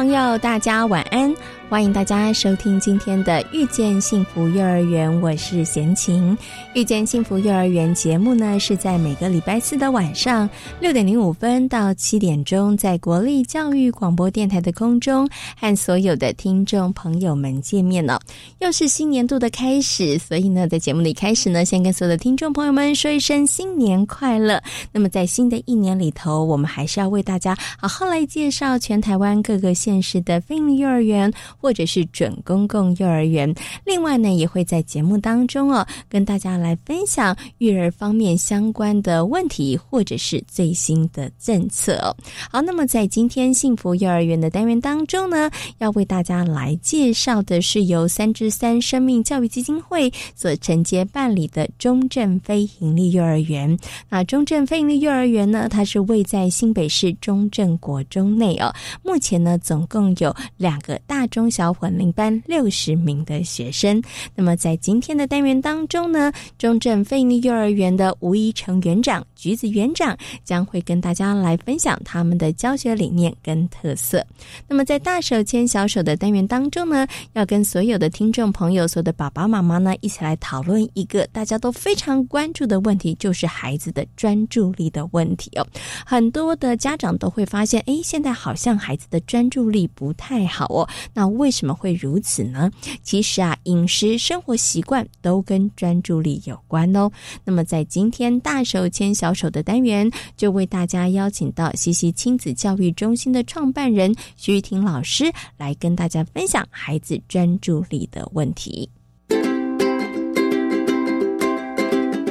朋友，大家晚安。欢迎大家收听今天的《遇见幸福幼儿园》，我是贤琴。《遇见幸福幼儿园》节目呢，是在每个礼拜四的晚上六点零五分到七点钟，在国立教育广播电台的空中和所有的听众朋友们见面了。又是新年度的开始，所以呢，在节目里开始呢，先跟所有的听众朋友们说一声新年快乐。那么，在新的一年里头，我们还是要为大家好好来介绍全台湾各个县市的非营幼儿园。或者是准公共幼儿园，另外呢，也会在节目当中哦，跟大家来分享育儿方面相关的问题，或者是最新的政策。好，那么在今天幸福幼儿园的单元当中呢，要为大家来介绍的是由三之三生命教育基金会所承接办理的中正非营利幼儿园。那中正非营利幼儿园呢，它是位在新北市中正国中内哦。目前呢，总共有两个大中。小混龄班六十名的学生。那么在今天的单元当中呢，中正费力幼儿园的吴一成园长、橘子园长将会跟大家来分享他们的教学理念跟特色。那么在大手牵小手的单元当中呢，要跟所有的听众朋友、所有的爸爸妈妈呢，一起来讨论一个大家都非常关注的问题，就是孩子的专注力的问题哦。很多的家长都会发现，哎，现在好像孩子的专注力不太好哦。那为什么会如此呢？其实啊，饮食、生活习惯都跟专注力有关哦。那么，在今天大手牵小手的单元，就为大家邀请到西西亲子教育中心的创办人徐玉婷老师来跟大家分享孩子专注力的问题。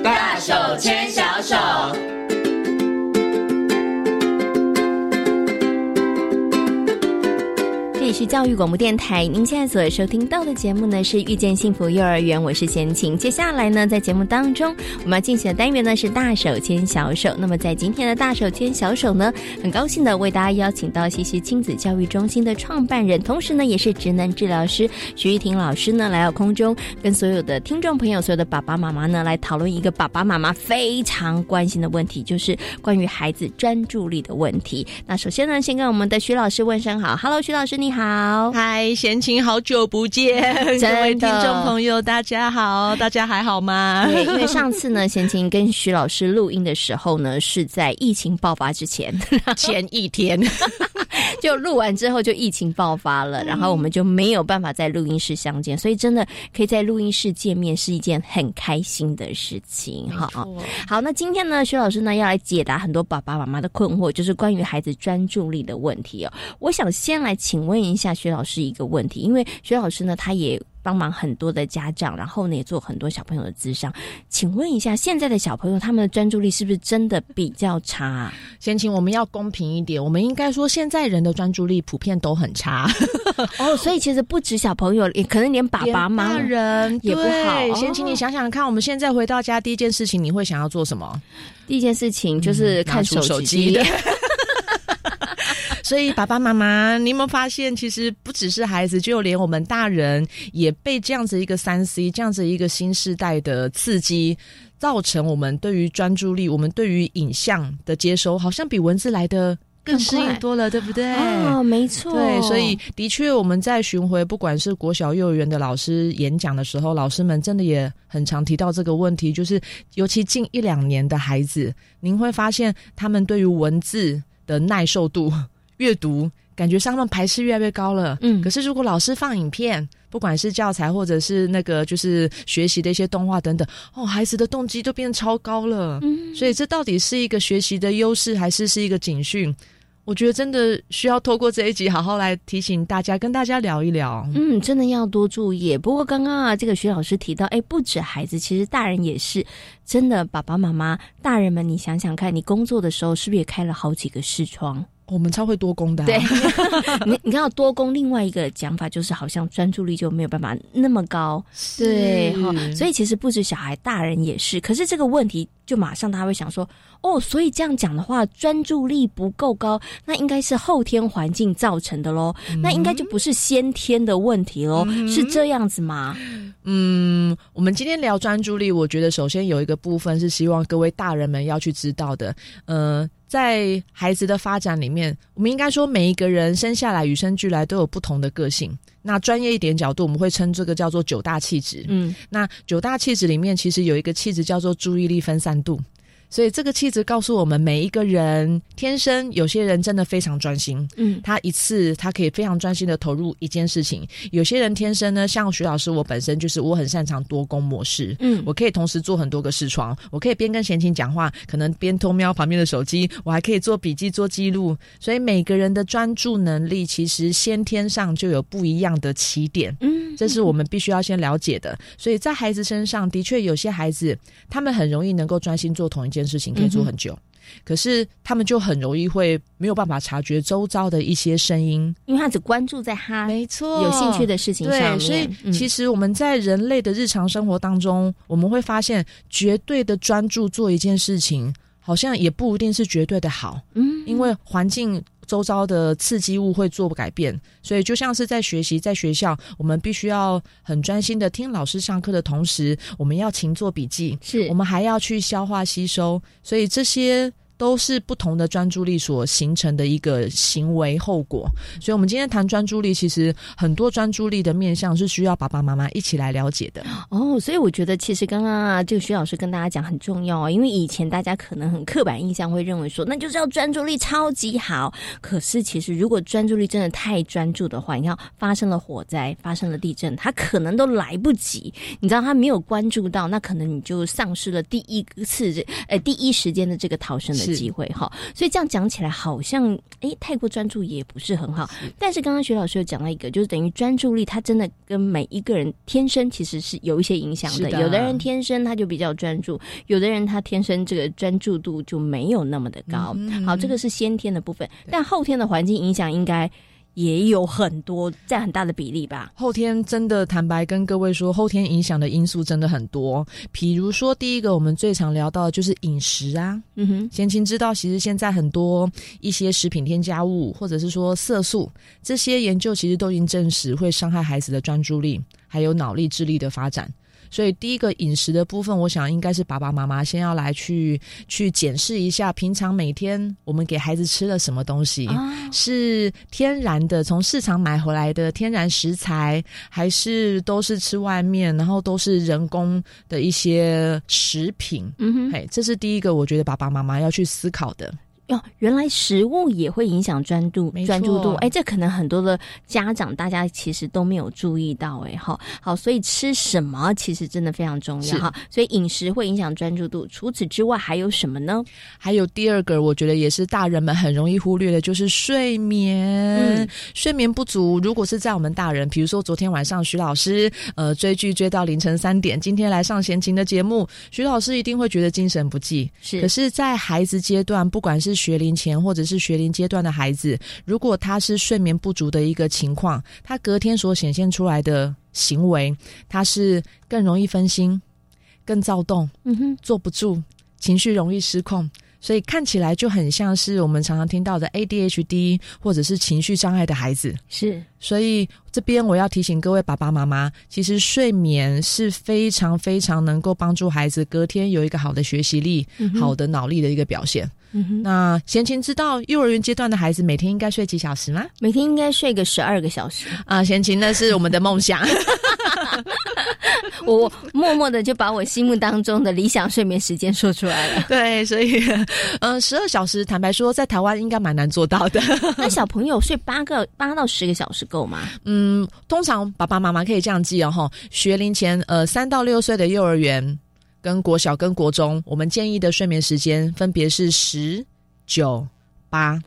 大手牵小手。是教育广播电台，您现在所收听到的节目呢是遇见幸福幼儿园，我是贤琴。接下来呢，在节目当中，我们要进行的单元呢是大手牵小手。那么在今天的大手牵小手呢，很高兴的为大家邀请到西西亲子教育中心的创办人，同时呢也是职能治疗师徐玉婷老师呢来到空中，跟所有的听众朋友、所有的爸爸妈妈呢来讨论一个爸爸妈妈非常关心的问题，就是关于孩子专注力的问题。那首先呢，先跟我们的徐老师问声好，Hello，徐老师你好。好，嗨，贤琴，好久不见，各位听众朋友，大家好，大家还好吗？对，因为上次呢，贤琴跟徐老师录音的时候呢，是在疫情爆发之前。前一天，就录完之后就疫情爆发了，然后我们就没有办法在录音室相见，所以真的可以在录音室见面是一件很开心的事情。哈，好，那今天呢，徐老师呢要来解答很多爸爸妈妈的困惑，就是关于孩子专注力的问题哦。我想先来请问。一下薛老师一个问题，因为薛老师呢，他也帮忙很多的家长，然后呢也做很多小朋友的智商。请问一下，现在的小朋友他们的专注力是不是真的比较差？先请我们要公平一点，我们应该说现在人的专注力普遍都很差。哦，所以其实不止小朋友，也可能连爸爸妈妈人也不好。先请你想想看，我们现在回到家第一件事情，你会想要做什么？第一件事情就是看手机。所以，爸爸妈妈，你有没有发现，其实不只是孩子，就连我们大人也被这样子一个三 C，这样子一个新时代的刺激，造成我们对于专注力，我们对于影像的接收，好像比文字来的更适应多了，对不对？哦，没错。对，所以的确，我们在巡回，不管是国小、幼儿园的老师演讲的时候，老师们真的也很常提到这个问题，就是尤其近一两年的孩子，您会发现他们对于文字的耐受度。阅读感觉上面排斥越来越高了，嗯，可是如果老师放影片，不管是教材或者是那个就是学习的一些动画等等，哦，孩子的动机都变超高了，嗯，所以这到底是一个学习的优势，还是是一个警讯？我觉得真的需要透过这一集好好来提醒大家，跟大家聊一聊。嗯，真的要多注意。不过刚刚啊，这个徐老师提到，哎，不止孩子，其实大人也是。真的，爸爸妈妈、大人们，你想想看，你工作的时候是不是也开了好几个视窗？我们超会多功的，对，你你看到多功，另外一个讲法就是好像专注力就没有办法那么高，对哈，所以其实不止小孩，大人也是。可是这个问题就马上他会想说，哦，所以这样讲的话，专注力不够高，那应该是后天环境造成的喽，那应该就不是先天的问题喽，是这样子吗？嗯，我们今天聊专注力，我觉得首先有一个部分是希望各位大人们要去知道的，呃。在孩子的发展里面，我们应该说每一个人生下来与生俱来都有不同的个性。那专业一点角度，我们会称这个叫做九大气质。嗯，那九大气质里面其实有一个气质叫做注意力分散度。所以这个气质告诉我们，每一个人天生有些人真的非常专心，嗯，他一次他可以非常专心的投入一件事情。有些人天生呢，像徐老师，我本身就是我很擅长多工模式，嗯，我可以同时做很多个视窗，我可以边跟贤琴讲话，可能边偷瞄旁边的手机，我还可以做笔记做记录。所以每个人的专注能力其实先天上就有不一样的起点，嗯，这是我们必须要先了解的。所以在孩子身上的确有些孩子，他们很容易能够专心做同一件。件事情可以做很久，可是他们就很容易会没有办法察觉周遭的一些声音，因为他只关注在他没错有兴趣的事情上面。所以其实我们在人类的日常生活当中，我们会发现，绝对的专注做一件事情，好像也不一定是绝对的好。嗯，因为环境。周遭的刺激物会做改变，所以就像是在学习，在学校，我们必须要很专心的听老师上课的同时，我们要勤做笔记，是我们还要去消化吸收，所以这些。都是不同的专注力所形成的一个行为后果，所以，我们今天谈专注力，其实很多专注力的面向是需要爸爸妈妈一起来了解的。哦，所以我觉得，其实刚刚啊，这个徐老师跟大家讲很重要啊，因为以前大家可能很刻板印象会认为说，那就是要专注力超级好。可是，其实如果专注力真的太专注的话，你看发生了火灾，发生了地震，他可能都来不及。你知道他没有关注到，那可能你就丧失了第一次这呃第一时间的这个逃生的。机会哈，所以这样讲起来好像哎，太过专注也不是很好。但是刚刚徐老师有讲到一个，就是等于专注力，它真的跟每一个人天生其实是有一些影响的。有的人天生他就比较专注，有的人他天生这个专注度就没有那么的高。好，这个是先天的部分，但后天的环境影响应该。也有很多占很大的比例吧。后天真的坦白跟各位说，后天影响的因素真的很多。比如说，第一个我们最常聊到的就是饮食啊。嗯哼，先秦知道，其实现在很多一些食品添加物，或者是说色素，这些研究其实都已经证实会伤害孩子的专注力，还有脑力、智力的发展。所以，第一个饮食的部分，我想应该是爸爸妈妈先要来去去检视一下，平常每天我们给孩子吃了什么东西，是天然的从市场买回来的天然食材，还是都是吃外面，然后都是人工的一些食品？嗯哼，嘿，这是第一个，我觉得爸爸妈妈要去思考的。哟，原来食物也会影响专注专注度，哎，这可能很多的家长大家其实都没有注意到，哎，哈，好，所以吃什么其实真的非常重要哈，所以饮食会影响专注度。除此之外还有什么呢？还有第二个，我觉得也是大人们很容易忽略的，就是睡眠。睡眠不足，如果是在我们大人，比如说昨天晚上徐老师呃追剧追到凌晨三点，今天来上闲情的节目，徐老师一定会觉得精神不济。是，可是，在孩子阶段，不管是学龄前或者是学龄阶段的孩子，如果他是睡眠不足的一个情况，他隔天所显现出来的行为，他是更容易分心、更躁动，嗯哼，坐不住，情绪容易失控。所以看起来就很像是我们常常听到的 ADHD 或者是情绪障碍的孩子。是，所以这边我要提醒各位爸爸妈妈，其实睡眠是非常非常能够帮助孩子隔天有一个好的学习力、好的脑力的一个表现。那贤琴知道幼儿园阶段的孩子每天应该睡几小时吗？每天应该睡个十二个小时啊！贤琴那是我们的梦想。我默默的就把我心目当中的理想睡眠时间说出来了。对，所以，嗯，十二小时，坦白说，在台湾应该蛮难做到的。那小朋友睡八个八到十个小时够吗？嗯，通常爸爸妈妈可以这样记哦，哈，学龄前，呃，三到六岁的幼儿园跟国小跟国中，我们建议的睡眠时间分别是十九八。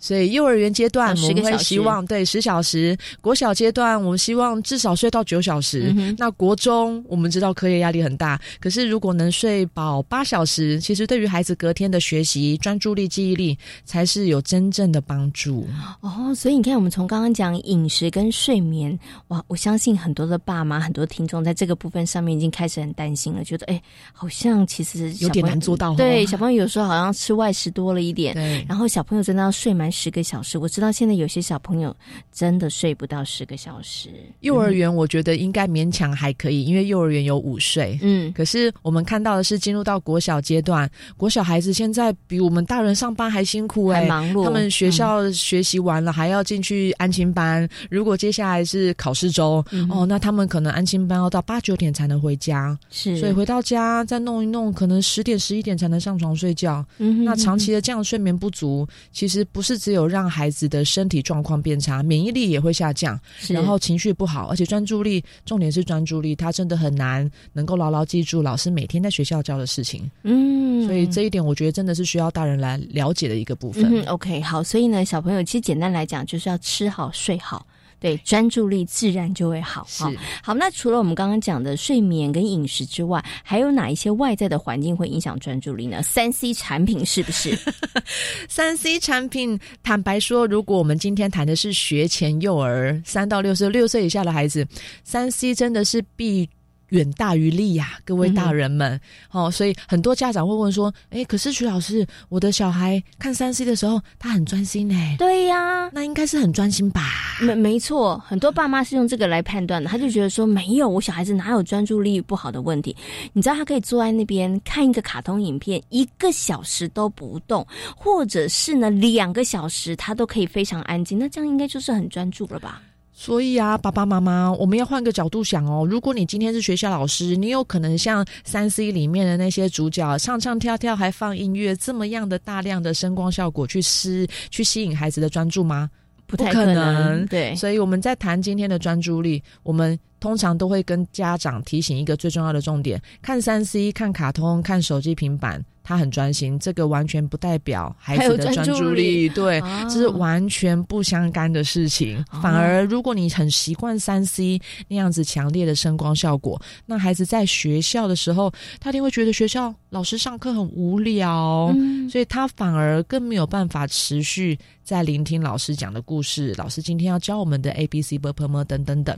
所以幼儿园阶段我们会希望对十小时，国小阶段我们希望至少睡到九小时。那国中我们知道课业压力很大，可是如果能睡饱八小时，其实对于孩子隔天的学习、专注力、记忆力才是有真正的帮助。哦，所以你看，我们从刚刚讲饮食跟睡眠，哇，我相信很多的爸妈、很多听众在这个部分上面已经开始很担心了，觉得哎，好像其实有点难做到。对，小朋友有时候好像吃外食多了一点，对，然后小朋友真的要睡满。十个小时，我知道现在有些小朋友真的睡不到十个小时。幼儿园我觉得应该勉强还可以，因为幼儿园有午睡。嗯，可是我们看到的是进入到国小阶段，国小孩子现在比我们大人上班还辛苦哎，忙碌。他们学校学习完了还要进去安亲班，如果接下来是考试周哦，那他们可能安亲班要到八九点才能回家，是，所以回到家再弄一弄，可能十点十一点才能上床睡觉。嗯，那长期的这样睡眠不足，其实不是。只有让孩子的身体状况变差，免疫力也会下降，然后情绪不好，而且专注力，重点是专注力，他真的很难能够牢牢记住老师每天在学校教的事情。嗯，所以这一点我觉得真的是需要大人来了解的一个部分。嗯 OK，好，所以呢，小朋友其实简单来讲，就是要吃好睡好。对，专注力自然就会好。是好，那除了我们刚刚讲的睡眠跟饮食之外，还有哪一些外在的环境会影响专注力呢？三 C 产品是不是？三 C 产品，坦白说，如果我们今天谈的是学前幼儿，三到六岁，六岁以下的孩子，三 C 真的是必。远大于利呀，各位大人们，哦，所以很多家长会问说，哎，可是徐老师，我的小孩看三 C 的时候，他很专心哎，对呀，那应该是很专心吧？没没错，很多爸妈是用这个来判断的，他就觉得说，没有，我小孩子哪有专注力不好的问题？你知道他可以坐在那边看一个卡通影片，一个小时都不动，或者是呢两个小时，他都可以非常安静，那这样应该就是很专注了吧？所以啊，爸爸妈妈，我们要换个角度想哦。如果你今天是学校老师，你有可能像三 C 里面的那些主角唱唱跳跳，还放音乐，这么样的大量的声光效果去吸去吸引孩子的专注吗？不太可能。对，所以我们在谈今天的专注力，我们通常都会跟家长提醒一个最重要的重点：看三 C、看卡通、看手机、平板。他很专心，这个完全不代表孩子的专注力，对，这是完全不相干的事情。反而，如果你很习惯三 C 那样子强烈的声光效果，那孩子在学校的时候，他一定会觉得学校老师上课很无聊，所以他反而更没有办法持续在聆听老师讲的故事。老师今天要教我们的 A B C B P M 等等等。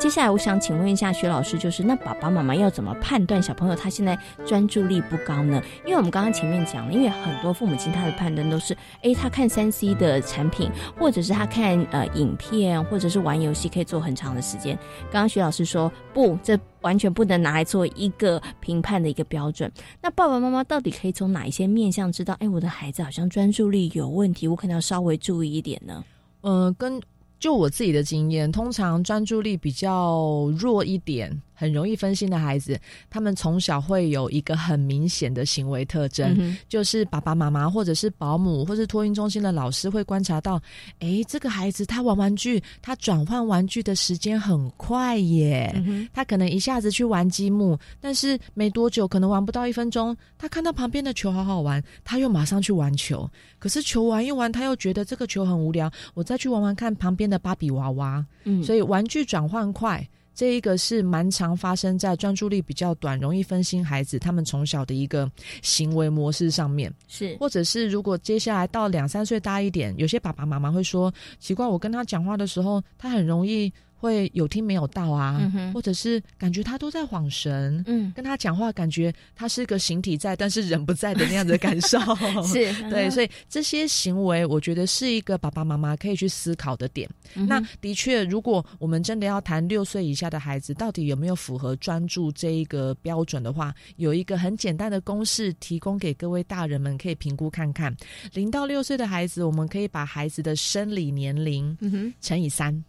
接下来，我想请问一下薛老师，就是那爸爸妈妈要怎么判断小朋友他现在专注力不高呢？因为我们刚刚前面讲了，因为很多父母亲他的判断都是，哎，他看三 C 的产品，或者是他看呃影片，或者是玩游戏，可以做很长的时间。刚刚薛老师说，不，这完全不能拿来做一个评判的一个标准。那爸爸妈妈到底可以从哪一些面向知道，哎，我的孩子好像专注力有问题，我可能要稍微注意一点呢？呃，跟。就我自己的经验，通常专注力比较弱一点。很容易分心的孩子，他们从小会有一个很明显的行为特征，就是爸爸妈妈或者是保姆或是托婴中心的老师会观察到，哎，这个孩子他玩玩具，他转换玩具的时间很快耶，他可能一下子去玩积木，但是没多久，可能玩不到一分钟，他看到旁边的球好好玩，他又马上去玩球，可是球玩一玩，他又觉得这个球很无聊，我再去玩玩看旁边的芭比娃娃，所以玩具转换快。这一个是蛮常发生在专注力比较短、容易分心孩子他们从小的一个行为模式上面，是，或者是如果接下来到两三岁大一点，有些爸爸妈妈会说，奇怪，我跟他讲话的时候，他很容易。会有听没有到啊，或者是感觉他都在晃神，嗯，跟他讲话感觉他是个形体在，但是人不在的那样的感受，是对，所以这些行为我觉得是一个爸爸妈妈可以去思考的点。那的确，如果我们真的要谈六岁以下的孩子到底有没有符合专注这一个标准的话，有一个很简单的公式提供给各位大人们可以评估看看。零到六岁的孩子，我们可以把孩子的生理年龄乘以三。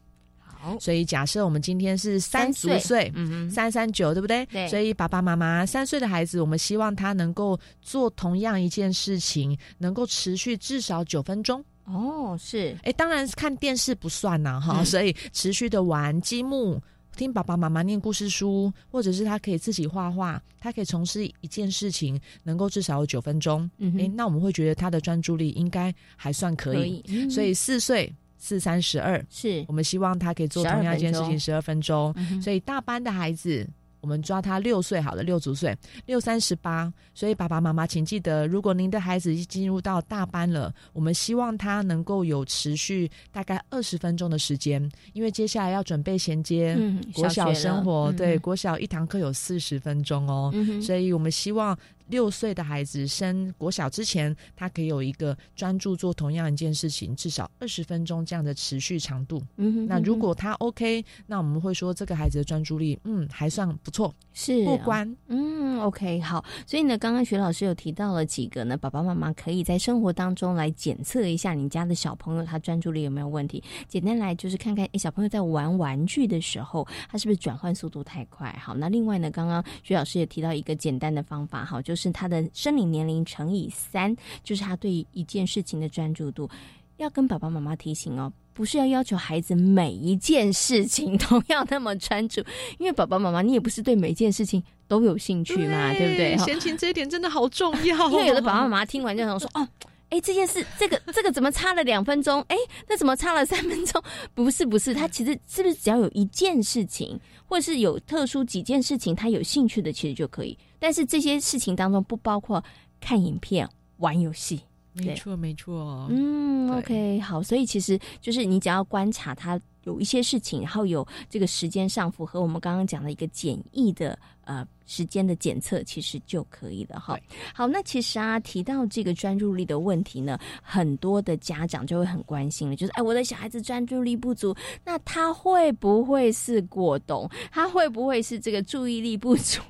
所以假设我们今天是三足岁，嗯三三九，对不对？对。所以爸爸妈妈三岁的孩子，我们希望他能够做同样一件事情，能够持续至少九分钟。哦，是。哎，当然看电视不算呐，哈。所以持续的玩积木。听爸爸妈妈念故事书，或者是他可以自己画画，他可以从事一件事情，能够至少有九分钟。嗯，诶，那我们会觉得他的专注力应该还算可以。所以四岁四三十二，是我们希望他可以做同样一件事情十二分钟。所以大班的孩子。我们抓他六岁好了，六足岁，六三十八。所以爸爸妈妈请记得，如果您的孩子已进入到大班了，我们希望他能够有持续大概二十分钟的时间，因为接下来要准备衔接国小生活。对，国小一堂课有四十分钟哦，所以我们希望。六岁的孩子升国小之前，他可以有一个专注做同样一件事情，至少二十分钟这样的持续长度。嗯，那如果他 OK，那我们会说这个孩子的专注力，嗯，还算不错，是过关。嗯，OK，好。所以呢，刚刚徐老师有提到了几个呢，爸爸妈妈可以在生活当中来检测一下你家的小朋友他专注力有没有问题。简单来就是看看，哎，小朋友在玩玩具的时候，他是不是转换速度太快？好，那另外呢，刚刚徐老师也提到一个简单的方法，好，就是。是他的生理年龄乘以三，就是他对一件事情的专注度。要跟爸爸妈妈提醒哦，不是要要求孩子每一件事情 都要那么专注，因为爸爸妈妈你也不是对每一件事情都有兴趣嘛，对不对？闲情这一点真的好重要。因为有的爸爸妈妈听完就想说 哦。哎，这件事，这个这个怎么差了两分钟？哎，那怎么差了三分钟？不是不是，他其实是不是只要有一件事情，或者是有特殊几件事情，他有兴趣的，其实就可以。但是这些事情当中不包括看影片、玩游戏。没错，没错。嗯，OK，好。所以其实就是你只要观察他有一些事情，然后有这个时间上符合我们刚刚讲的一个简易的呃。时间的检测其实就可以了哈。好，那其实啊，提到这个专注力的问题呢，很多的家长就会很关心了，就是哎，我的小孩子专注力不足，那他会不会是过动？他会不会是这个注意力不足？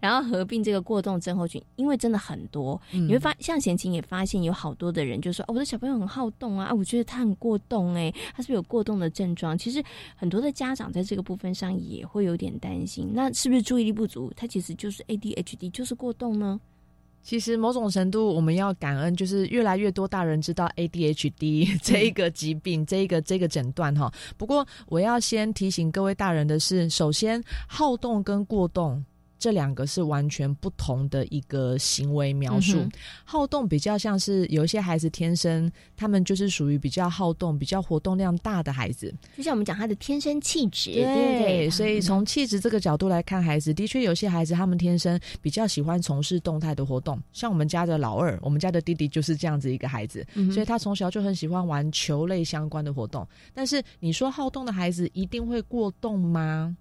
然后合并这个过动症候群？因为真的很多，你会发像贤琴也发现有好多的人就说，哦，我的小朋友很好动啊，我觉得他很过动，哎，他是不是有过动的症状？其实很多的家长在这个部分上也会有点担心，那是不是注意力不足？他其实。就是 ADHD，就是过动呢。其实某种程度，我们要感恩，就是越来越多大人知道 ADHD 这一个疾病，这一个这个诊断哈。不过，我要先提醒各位大人的是，首先好动跟过动。这两个是完全不同的一个行为描述。好动比较像是有一些孩子天生，他们就是属于比较好动、比较活动量大的孩子。就像我们讲他的天生气质，对。所以从气质这个角度来看，孩子的确有些孩子他们天生比较喜欢从事动态的活动。像我们家的老二，我们家的弟弟就是这样子一个孩子，所以他从小就很喜欢玩球类相关的活动。但是你说好动的孩子一定会过动吗？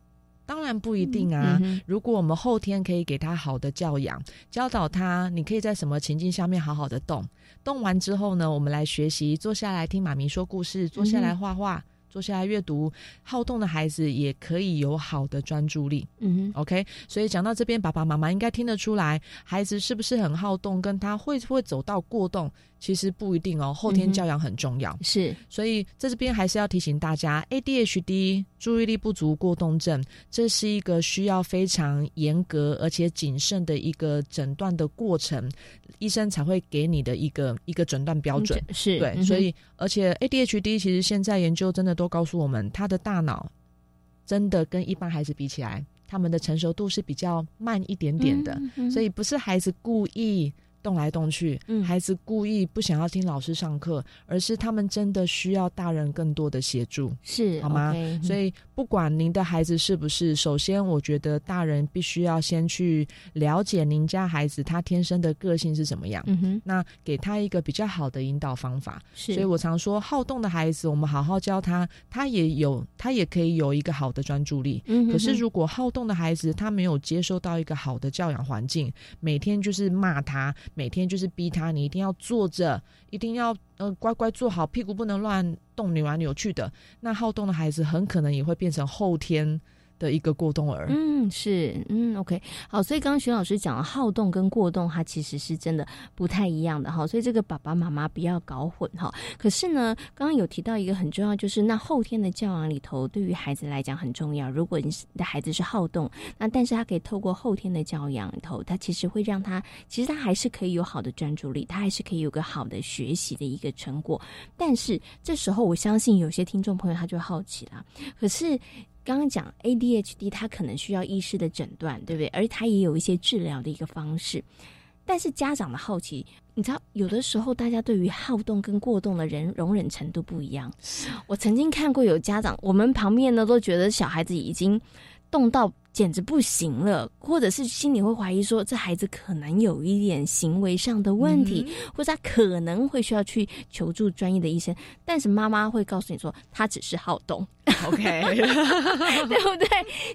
当然不一定啊！如果我们后天可以给他好的教养，教导他，你可以在什么情境下面好好的动，动完之后呢，我们来学习，坐下来听妈咪说故事，坐下来画画。坐下来阅读，好动的孩子也可以有好的专注力。嗯，OK。所以讲到这边，爸爸妈妈应该听得出来，孩子是不是很好动，跟他会不会走到过动，其实不一定哦。后天教养很重要。是，所以在这边还是要提醒大家，ADHD 注意力不足过动症，这是一个需要非常严格而且谨慎的一个诊断的过程，医生才会给你的一个一个诊断标准。是对，所以而且 ADHD 其实现在研究真的。都告诉我们，他的大脑真的跟一般孩子比起来，他们的成熟度是比较慢一点点的，所以不是孩子故意。动来动去，孩子故意不想要听老师上课，而是他们真的需要大人更多的协助，是好吗？所以不管您的孩子是不是，首先我觉得大人必须要先去了解您家孩子他天生的个性是怎么样，嗯哼，那给他一个比较好的引导方法。是，所以我常说，好动的孩子，我们好好教他，他也有，他也可以有一个好的专注力。嗯，可是如果好动的孩子他没有接受到一个好的教养环境，每天就是骂他。每天就是逼他，你一定要坐着，一定要呃乖乖坐好，屁股不能乱动，扭来扭去的。那好动的孩子很可能也会变成后天。的一个过动儿，嗯，是，嗯，OK，好，所以刚刚徐老师讲了好动跟过动，它其实是真的不太一样的哈，所以这个爸爸妈妈不要搞混哈。可是呢，刚刚有提到一个很重要，就是那后天的教养里头，对于孩子来讲很重要。如果你的孩子是好动，那但是他可以透过后天的教养里头，他其实会让他，其实他还是可以有好的专注力，他还是可以有个好的学习的一个成果。但是这时候，我相信有些听众朋友他就好奇了，可是。刚刚讲 ADHD，它可能需要医师的诊断，对不对？而它也有一些治疗的一个方式。但是家长的好奇，你知道，有的时候大家对于好动跟过动的人容忍程度不一样。我曾经看过有家长，我们旁边呢都觉得小孩子已经动到简直不行了，或者是心里会怀疑说，这孩子可能有一点行为上的问题，或者他可能会需要去求助专业的医生。但是妈妈会告诉你说，他只是好动，OK，对不对？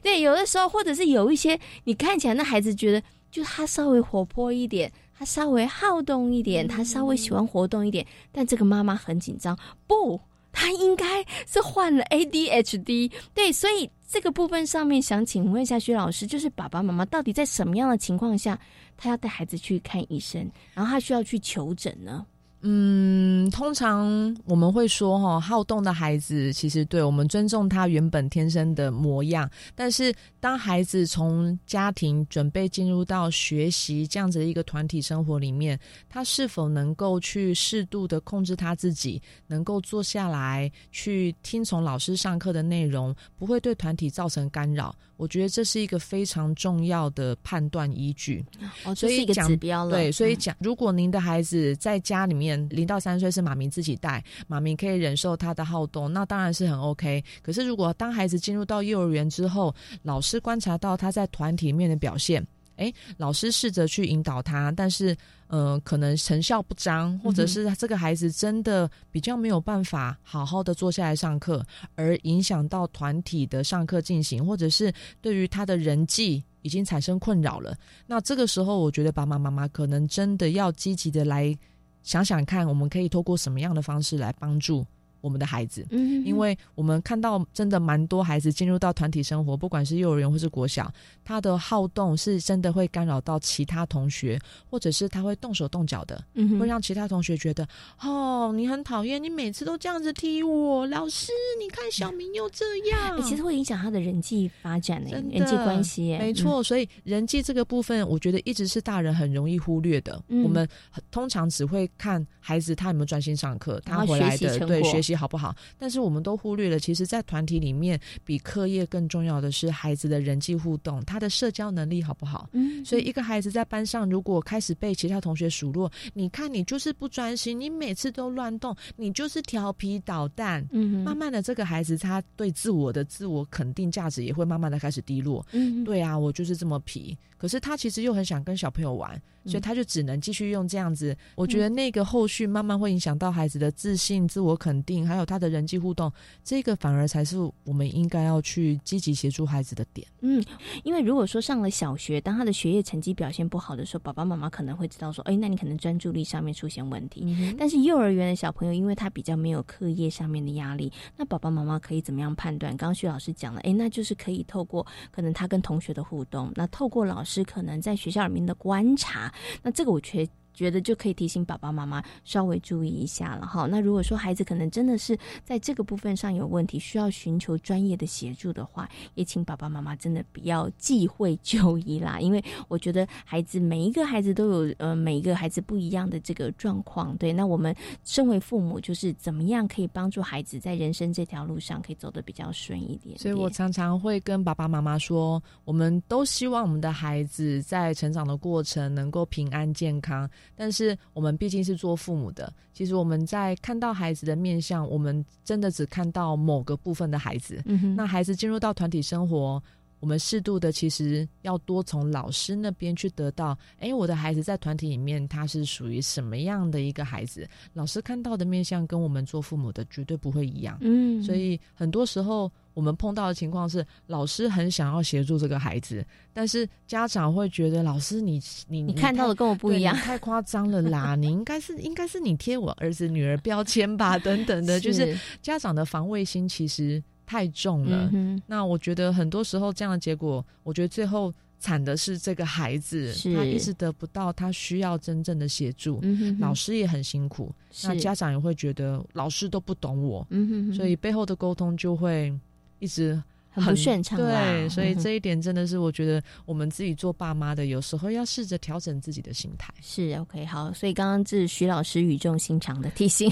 对，有的时候或者是有一些你看起来那孩子觉得。就他稍微活泼一点，他稍微好动一点，他稍微喜欢活动一点，但这个妈妈很紧张，不，他应该是患了 ADHD。对，所以这个部分上面想请问一下徐老师，就是爸爸妈妈到底在什么样的情况下，他要带孩子去看医生，然后他需要去求诊呢？嗯，通常我们会说，哈，好动的孩子其实对我们尊重他原本天生的模样。但是，当孩子从家庭准备进入到学习这样子的一个团体生活里面，他是否能够去适度的控制他自己，能够坐下来去听从老师上课的内容，不会对团体造成干扰？我觉得这是一个非常重要的判断依据。哦，这是一个指标了。对，所以讲，如果您的孩子在家里面，零到三岁是妈咪自己带，妈咪可以忍受他的好动，那当然是很 OK。可是如果当孩子进入到幼儿园之后，老师观察到他在团体面的表现，哎，老师试着去引导他，但是呃，可能成效不彰，或者是这个孩子真的比较没有办法好好的坐下来上课，而影响到团体的上课进行，或者是对于他的人际已经产生困扰了，那这个时候我觉得爸爸妈妈可能真的要积极的来。想想看，我们可以透过什么样的方式来帮助？我们的孩子，嗯，因为我们看到真的蛮多孩子进入到团体生活，不管是幼儿园或是国小，他的好动是真的会干扰到其他同学，或者是他会动手动脚的，嗯，会让其他同学觉得哦，你很讨厌，你每次都这样子踢我，老师，你看小明又这样，其实会影响他的人际发展的人际关系，没错。所以人际这个部分，我觉得一直是大人很容易忽略的。我们通常只会看孩子他有没有专心上课，他回来的对学习。好不好？但是我们都忽略了，其实，在团体里面，比课业更重要的是孩子的人际互动，他的社交能力好不好？嗯，所以一个孩子在班上，如果开始被其他同学数落，你看你就是不专心，你每次都乱动，你就是调皮捣蛋。嗯，慢慢的，这个孩子他对自我的自我肯定价值也会慢慢的开始低落。嗯，对啊，我就是这么皮，可是他其实又很想跟小朋友玩，所以他就只能继续用这样子。我觉得那个后续慢慢会影响到孩子的自信、自我肯定。还有他的人际互动，这个反而才是我们应该要去积极协助孩子的点。嗯，因为如果说上了小学，当他的学业成绩表现不好的时候，爸爸妈妈可能会知道说，哎，那你可能专注力上面出现问题。但是幼儿园的小朋友，因为他比较没有课业上面的压力，那爸爸妈妈可以怎么样判断？刚刚徐老师讲了，哎，那就是可以透过可能他跟同学的互动，那透过老师可能在学校里面的观察，那这个我觉得。觉得就可以提醒爸爸妈妈稍微注意一下了哈。那如果说孩子可能真的是在这个部分上有问题，需要寻求专业的协助的话，也请爸爸妈妈真的不要忌讳就医啦。因为我觉得孩子每一个孩子都有呃每一个孩子不一样的这个状况。对，那我们身为父母，就是怎么样可以帮助孩子在人生这条路上可以走得比较顺一点。所以我常常会跟爸爸妈妈说，我们都希望我们的孩子在成长的过程能够平安健康。但是我们毕竟是做父母的，其实我们在看到孩子的面相，我们真的只看到某个部分的孩子。那孩子进入到团体生活，我们适度的其实要多从老师那边去得到，哎，我的孩子在团体里面他是属于什么样的一个孩子？老师看到的面相跟我们做父母的绝对不会一样。嗯，所以很多时候。我们碰到的情况是，老师很想要协助这个孩子，但是家长会觉得，老师你你你看到的跟我不一样，太夸张了啦！你应该是应该是你贴我儿子女儿标签吧，等等的，就是家长的防卫心其实太重了。那我觉得很多时候这样的结果，我觉得最后惨的是这个孩子，他一直得不到他需要真正的协助，老师也很辛苦，那家长也会觉得老师都不懂我，所以背后的沟通就会。一直很不顺畅。对，所以这一点真的是我觉得我们自己做爸妈的，有时候要试着调整自己的心态。是 OK，好，所以刚刚这是徐老师语重心长的提醒，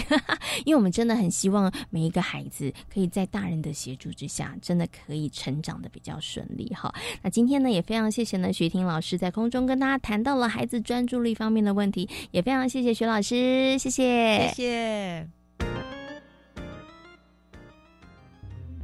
因为我们真的很希望每一个孩子可以在大人的协助之下，真的可以成长的比较顺利。哈，那今天呢也非常谢谢呢徐婷老师在空中跟大家谈到了孩子专注力方面的问题，也非常谢谢徐老师，谢谢，谢谢。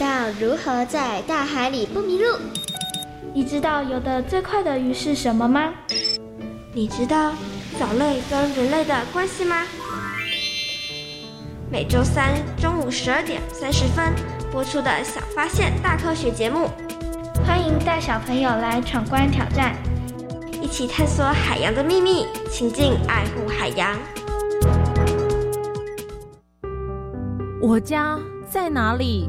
道如何在大海里不迷路？你知道游得最快的鱼是什么吗？你知道藻类跟人类的关系吗？每周三中午十二点三十分播出的小发现大科学节目，欢迎带小朋友来闯关挑战，一起探索海洋的秘密，亲近爱护海洋。我家在哪里？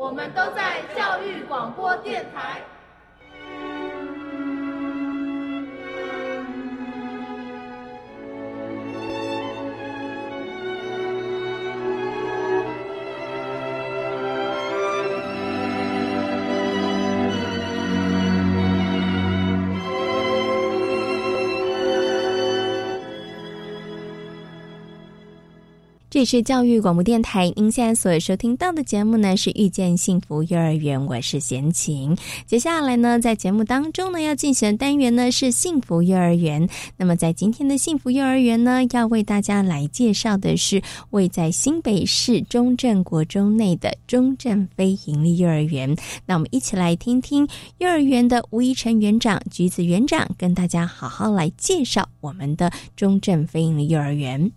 我们都在教育广播电台。里是教育广播电台，您现在所收听到的节目呢是遇见幸福幼儿园，我是贤琴。接下来呢，在节目当中呢要进行的单元呢是幸福幼儿园。那么在今天的幸福幼儿园呢，要为大家来介绍的是位在新北市中正国中内的中正非营利幼儿园。那我们一起来听听幼儿园的吴怡晨园长、橘子园长跟大家好好来介绍我们的中正非营利幼儿园。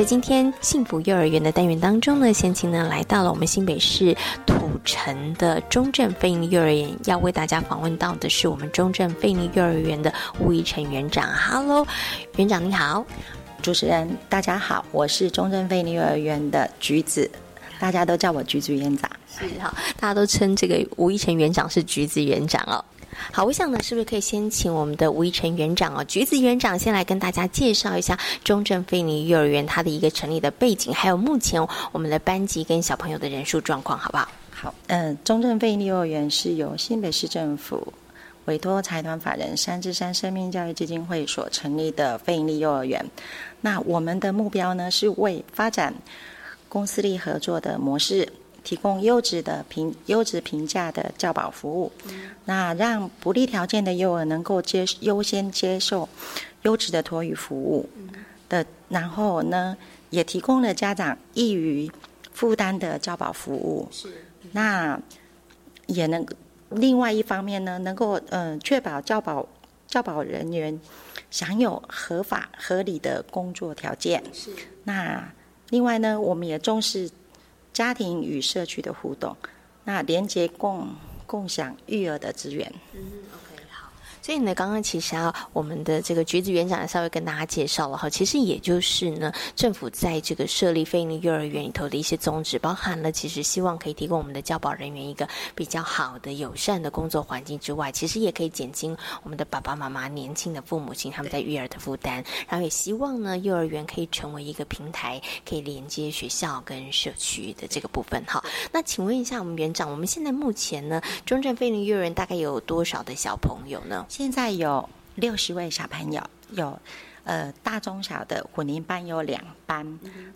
在今天幸福幼儿园的单元当中呢，贤琴呢来到了我们新北市土城的中正飞利幼儿园，要为大家访问到的是我们中正飞利幼儿园的吴怡成园长。Hello，园长你好，主持人大家好，我是中正飞利幼儿园的橘子，大家都叫我橘子园长。是哈，大家都称这个吴怡成园长是橘子园长哦。好，我想呢，是不是可以先请我们的吴一成园长哦，橘子园长先来跟大家介绍一下中正菲尼幼儿园它的一个成立的背景，还有目前我们的班级跟小朋友的人数状况，好不好？好，嗯，中正菲尼幼儿园是由新北市政府委托财团法人三之山生命教育基金会所成立的非营利幼儿园。那我们的目标呢，是为发展公私立合作的模式。提供优质的评优质评价的教保服务，那让不利条件的幼儿能够接优先接受优质的托育服务的，然后呢，也提供了家长易于负担的教保服务。是，那也能另外一方面呢，能够嗯确保教保教保人员享有合法合理的工作条件。是，那另外呢，我们也重视。家庭与社区的互动，那连接共共享育儿的资源。所以呢，刚刚其实啊，我们的这个橘子园长稍微跟大家介绍了哈，其实也就是呢，政府在这个设立非营利幼儿园里头的一些宗旨，包含了其实希望可以提供我们的教保人员一个比较好的、友善的工作环境之外，其实也可以减轻我们的爸爸妈妈、年轻的父母亲他们在育儿的负担，然后也希望呢，幼儿园可以成为一个平台，可以连接学校跟社区的这个部分哈。那请问一下，我们园长，我们现在目前呢，中正非营利幼儿园大概有多少的小朋友呢？现在有六十位小朋友，有呃大中小的混龄班有两班，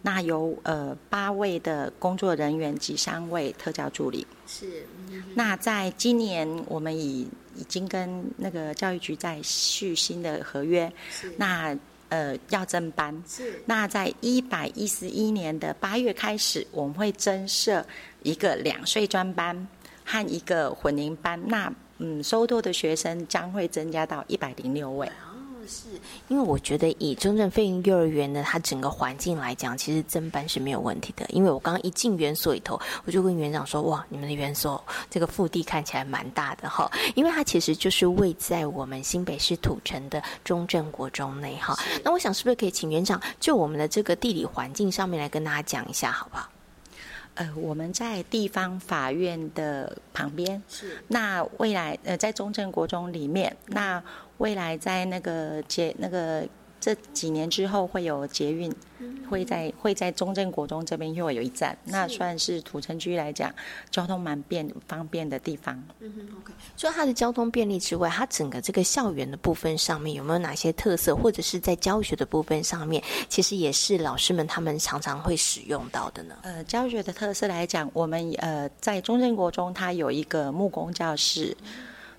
那有呃八位的工作人员及三位特教助理。是，那在今年我们已已经跟那个教育局在续新的合约，那呃要增班。是，那在一百一十一年的八月开始，我们会增设一个两岁专班和一个混龄班。那嗯，收多的学生将会增加到一百零六位。哦，是因为我觉得以中正飞云幼儿园的它整个环境来讲，其实增班是没有问题的。因为我刚刚一进园所里头，我就跟园长说：“哇，你们的园所这个腹地看起来蛮大的哈。”因为它其实就是位在我们新北市土城的中正国中内哈。那我想是不是可以请园长就我们的这个地理环境上面来跟大家讲一下，好不好？呃，我们在地方法院的旁边。是。那未来呃，在中正国中里面，那未来在那个结那个这几年之后会有捷运，会在会在中正国中这边又有一站，那算是土城区来讲交通蛮便方便的地方。嗯哼，OK。除了它的交通便利之外，它整个这个校园的部分上面有没有哪些特色，或者是在教学的部分上面，其实也是老师们他们常常会使用到的呢？呃，教学的特色来讲，我们呃在中正国中它有一个木工教室。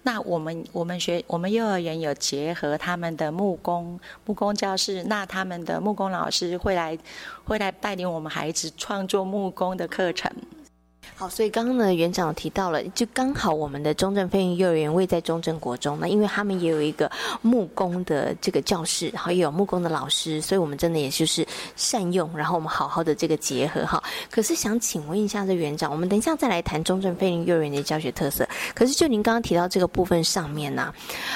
那我们我们学我们幼儿园有结合他们的木工木工教室，那他们的木工老师会来会来带领我们孩子创作木工的课程。好，所以刚刚呢，园长提到了，就刚好我们的中正飞云幼儿园位在中正国中，那因为他们也有一个木工的这个教室，然后也有木工的老师，所以我们真的也就是善用，然后我们好好的这个结合哈。可是想请问一下这园长，我们等一下再来谈中正飞云幼儿园的教学特色。可是就您刚刚提到这个部分上面呢，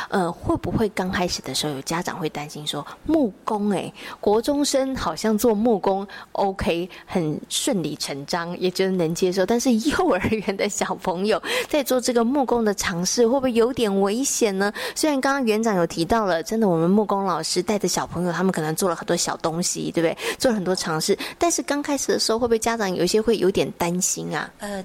呃，会不会刚开始的时候有家长会担心说木工哎，国中生好像做木工 OK 很顺理成章，也觉得能接受，但是幼儿园的小朋友在做这个木工的尝试，会不会有点危险呢？虽然刚刚园长有提到了，真的我们木工老师带着小朋友，他们可能做了很多小东西，对不对？做了很多尝试，但是刚开始的时候，会不会家长有一些会有点担心啊？呃。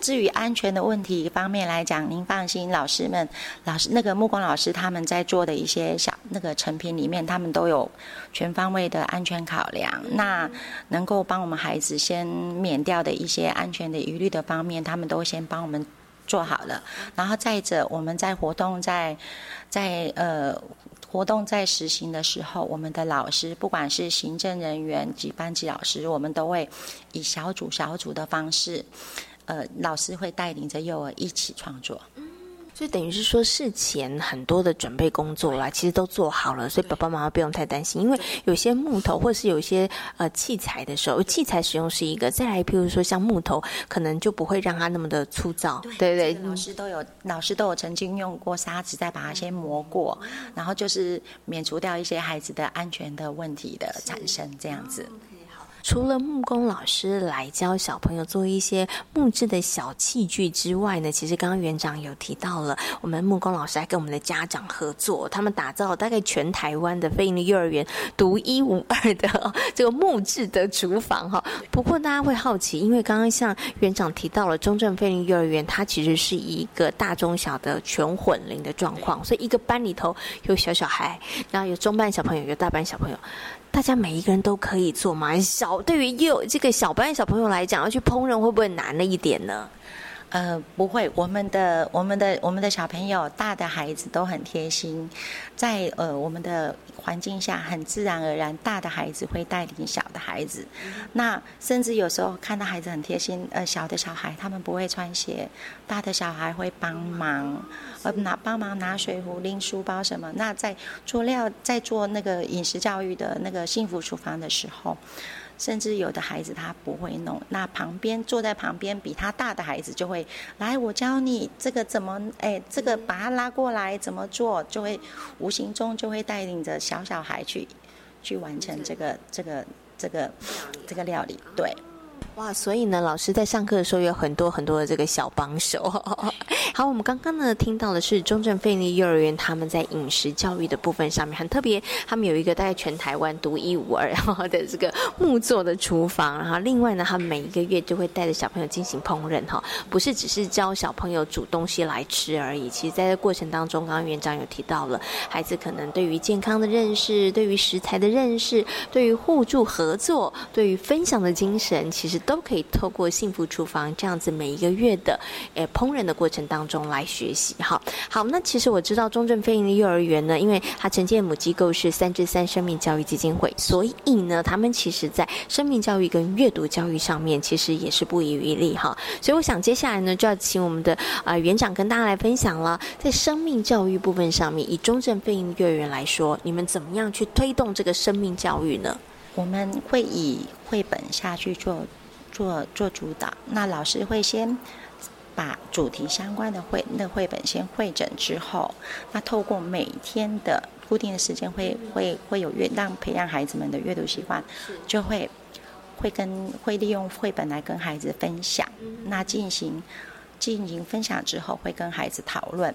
至于安全的问题方面来讲，您放心，老师们、老师那个木工老师他们在做的一些小那个成品里面，他们都有全方位的安全考量。那能够帮我们孩子先免掉的一些安全的疑虑的方面，他们都先帮我们做好了。然后再者，我们在活动在在呃活动在实行的时候，我们的老师不管是行政人员及班级老师，我们都会以小组小组的方式。呃，老师会带领着幼儿一起创作，所以等于是说事前很多的准备工作啦，其实都做好了，所以爸爸妈妈不用太担心。因为有些木头或是有些呃器材的时候，器材使用是一个，再来譬如说像木头，可能就不会让它那么的粗糙。对对，老师都有老师都有曾经用过砂纸再把它先磨过，然后就是免除掉一些孩子的安全的问题的产生，这样子。除了木工老师来教小朋友做一些木质的小器具之外呢，其实刚刚园长有提到了，我们木工老师还跟我们的家长合作，他们打造大概全台湾的非营利幼儿园独一无二的这个木质的厨房哈。不过大家会好奇，因为刚刚像园长提到了中正非营利幼儿园，它其实是一个大中小的全混龄的状况，所以一个班里头有小小孩，然后有中班小朋友，有大班小朋友。大家每一个人都可以做吗？小对于幼这个小班小朋友来讲，要去烹饪会不会难了一点呢？呃，不会，我们的、我们的、我们的小朋友，大的孩子都很贴心，在呃我们的环境下，很自然而然，大的孩子会带领小的孩子。那甚至有时候看到孩子很贴心，呃，小的小孩他们不会穿鞋，大的小孩会帮忙，呃，拿帮忙拿水壶、拎书包什么。那在做料、在做那个饮食教育的那个幸福厨房的时候。甚至有的孩子他不会弄，那旁边坐在旁边比他大的孩子就会来，我教你这个怎么，哎，这个把他拉过来怎么做，就会无形中就会带领着小小孩去去完成这个这个这个这个料理，对。哇，所以呢，老师在上课的时候有很多很多的这个小帮手。好，我们刚刚呢听到的是中正费力幼儿园他们在饮食教育的部分上面很特别，他们有一个大概全台湾独一无二 的这个木做的厨房，然后另外呢，他们每一个月就会带着小朋友进行烹饪哈，不是只是教小朋友煮东西来吃而已。其实在这过程当中，刚刚园长有提到了，孩子可能对于健康的认识，对于食材的认识，对于互助合作，对于分享的精神，其实。其实都可以透过幸福厨房这样子每一个月的诶烹饪的过程当中来学习。哈，好，那其实我知道中正非营的幼儿园呢，因为它承建母机构是三至三生命教育基金会，所以呢，他们其实在生命教育跟阅读教育上面其实也是不遗余力哈。所以我想接下来呢，就要请我们的啊园长跟大家来分享了，在生命教育部分上面，以中正非营幼儿园来说，你们怎么样去推动这个生命教育呢？我们会以绘本下去做。做做主导，那老师会先把主题相关的绘那绘本先绘整之后，那透过每天的固定的时间，会会会有阅让培养孩子们的阅读习惯，就会会跟会利用绘本来跟孩子分享，那进行进行分享之后，会跟孩子讨论。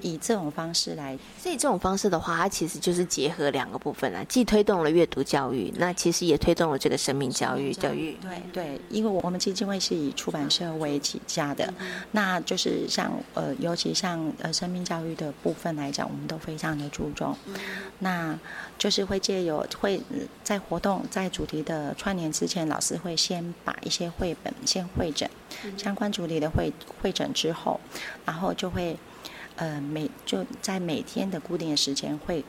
以这种方式来，所以这种方式的话，它其实就是结合两个部分啊，既推动了阅读教育，那其实也推动了这个生命教育。教育对对，因为我们基金会是以出版社为起家的，那就是像呃，尤其像呃生命教育的部分来讲，我们都非常的注重。那就是会借由会在活动在主题的串联之前，老师会先把一些绘本先会诊，相关主题的会会诊之后，然后就会。呃，每就在每天的固定的时间，会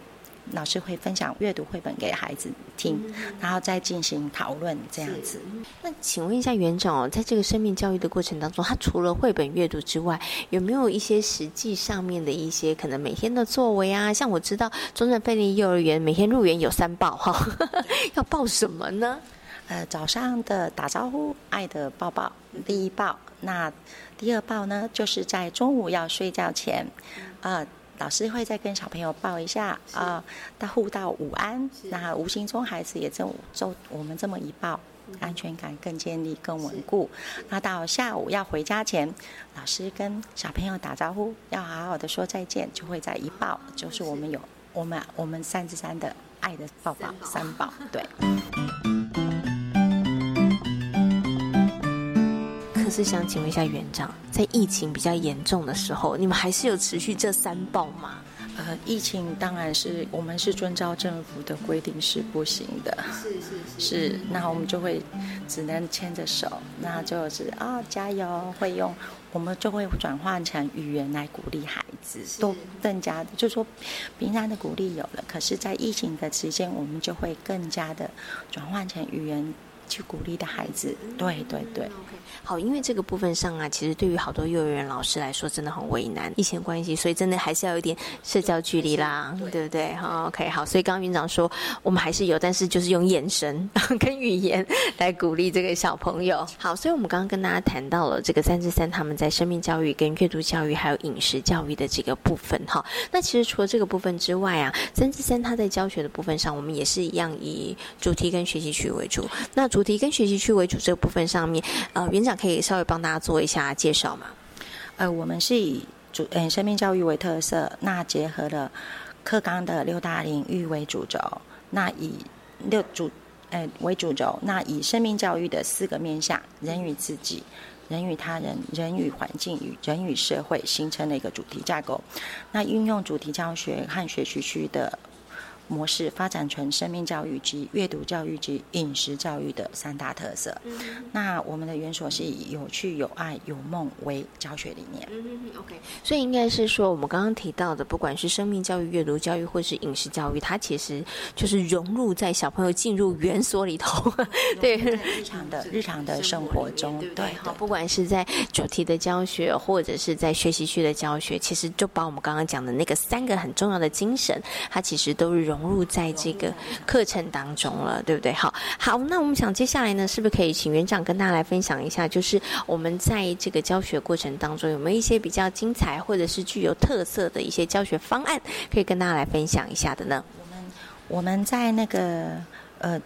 老师会分享阅读绘本给孩子听，然后再进行讨论这样子。那请问一下园长哦，在这个生命教育的过程当中，他除了绘本阅读之外，有没有一些实际上面的一些可能每天的作为啊？像我知道中正贝利幼儿园每天入园有三报哈，要报什么呢？呃，早上的打招呼，爱的抱抱，第一抱。那第二抱呢，就是在中午要睡觉前，啊，老师会再跟小朋友抱一下啊，到互道午安。那无形中孩子也这就我们这么一抱，安全感更建立、更稳固。那到下午要回家前，老师跟小朋友打招呼，要好好的说再见，就会在一抱，就是我们有我们我们三之三的爱的抱抱，三抱，对。是想请问一下园长，在疫情比较严重的时候，你们还是有持续这三报吗？呃，疫情当然是我们是遵照政府的规定是不行的，是是是，是，那我们就会只能牵着手，那就是啊加油，会用我们就会转换成语言来鼓励孩子，都更加的，就说平常的鼓励有了，可是在疫情的期间，我们就会更加的转换成语言。去鼓励的孩子，对对对，好，因为这个部分上啊，其实对于好多幼儿园老师来说真的很为难，疫情关系，所以真的还是要有点社交距离啦，对不对？好，OK，好，所以刚刚园长说我们还是有，但是就是用眼神 跟语言来鼓励这个小朋友。好，所以我们刚刚跟大家谈到了这个三至三他们在生命教育、跟阅读教育还有饮食教育的这个部分。哈，那其实除了这个部分之外啊，三至三他在教学的部分上，我们也是一样以主题跟学习区为主。那主主题跟学习区为主这个部分上面，呃，园长可以稍微帮大家做一下介绍吗？呃，我们是以主嗯生命教育为特色，那结合了课纲的六大领域为主轴，那以六主呃为主轴，那以生命教育的四个面向：人与自己、人与他人、人与环境与人与社会，形成了一个主题架构。那运用主题教学和学习区的。模式发展成生命教育及阅读教育及饮食教育的三大特色。那我们的园所是以有趣、有爱、有梦为教学理念。嗯 OK，所以应该是说，我们刚刚提到的，不管是生命教育、阅读教育，或是饮食教育，它其实就是融入在小朋友进入园所里头，对日常的日常的生活中，对，好，不管是在主题的教学，或者是在学习区的教学，其实就把我们刚刚讲的那个三个很重要的精神，它其实都是融。融入在这个课程当中了，对不对？好，好，那我们想接下来呢，是不是可以请园长跟大家来分享一下，就是我们在这个教学过程当中有没有一些比较精彩或者是具有特色的一些教学方案，可以跟大家来分享一下的呢？我们我们在那个呃。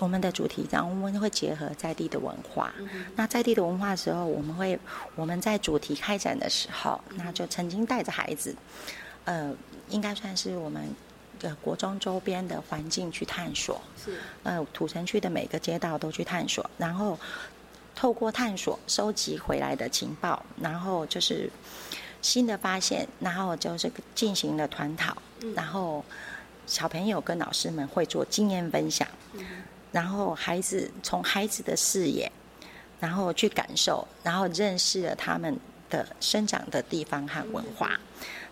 我们的主题，然后我们会结合在地的文化。那在地的文化的时候，我们会我们在主题开展的时候，那就曾经带着孩子，呃，应该算是我们的国中周边的环境去探索。是。呃，土城区的每个街道都去探索，然后透过探索收集回来的情报，然后就是新的发现，然后就是进行了团讨，然后小朋友跟老师们会做经验分享。然后孩子从孩子的视野，然后去感受，然后认识了他们的生长的地方和文化。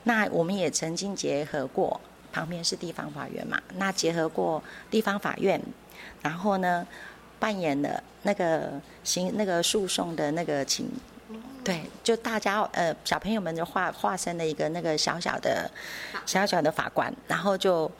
那我们也曾经结合过，旁边是地方法院嘛，那结合过地方法院，然后呢，扮演了那个行那个诉讼的那个情。对，就大家呃，小朋友们就化化身了一个那个小小的、小小的法官，然后就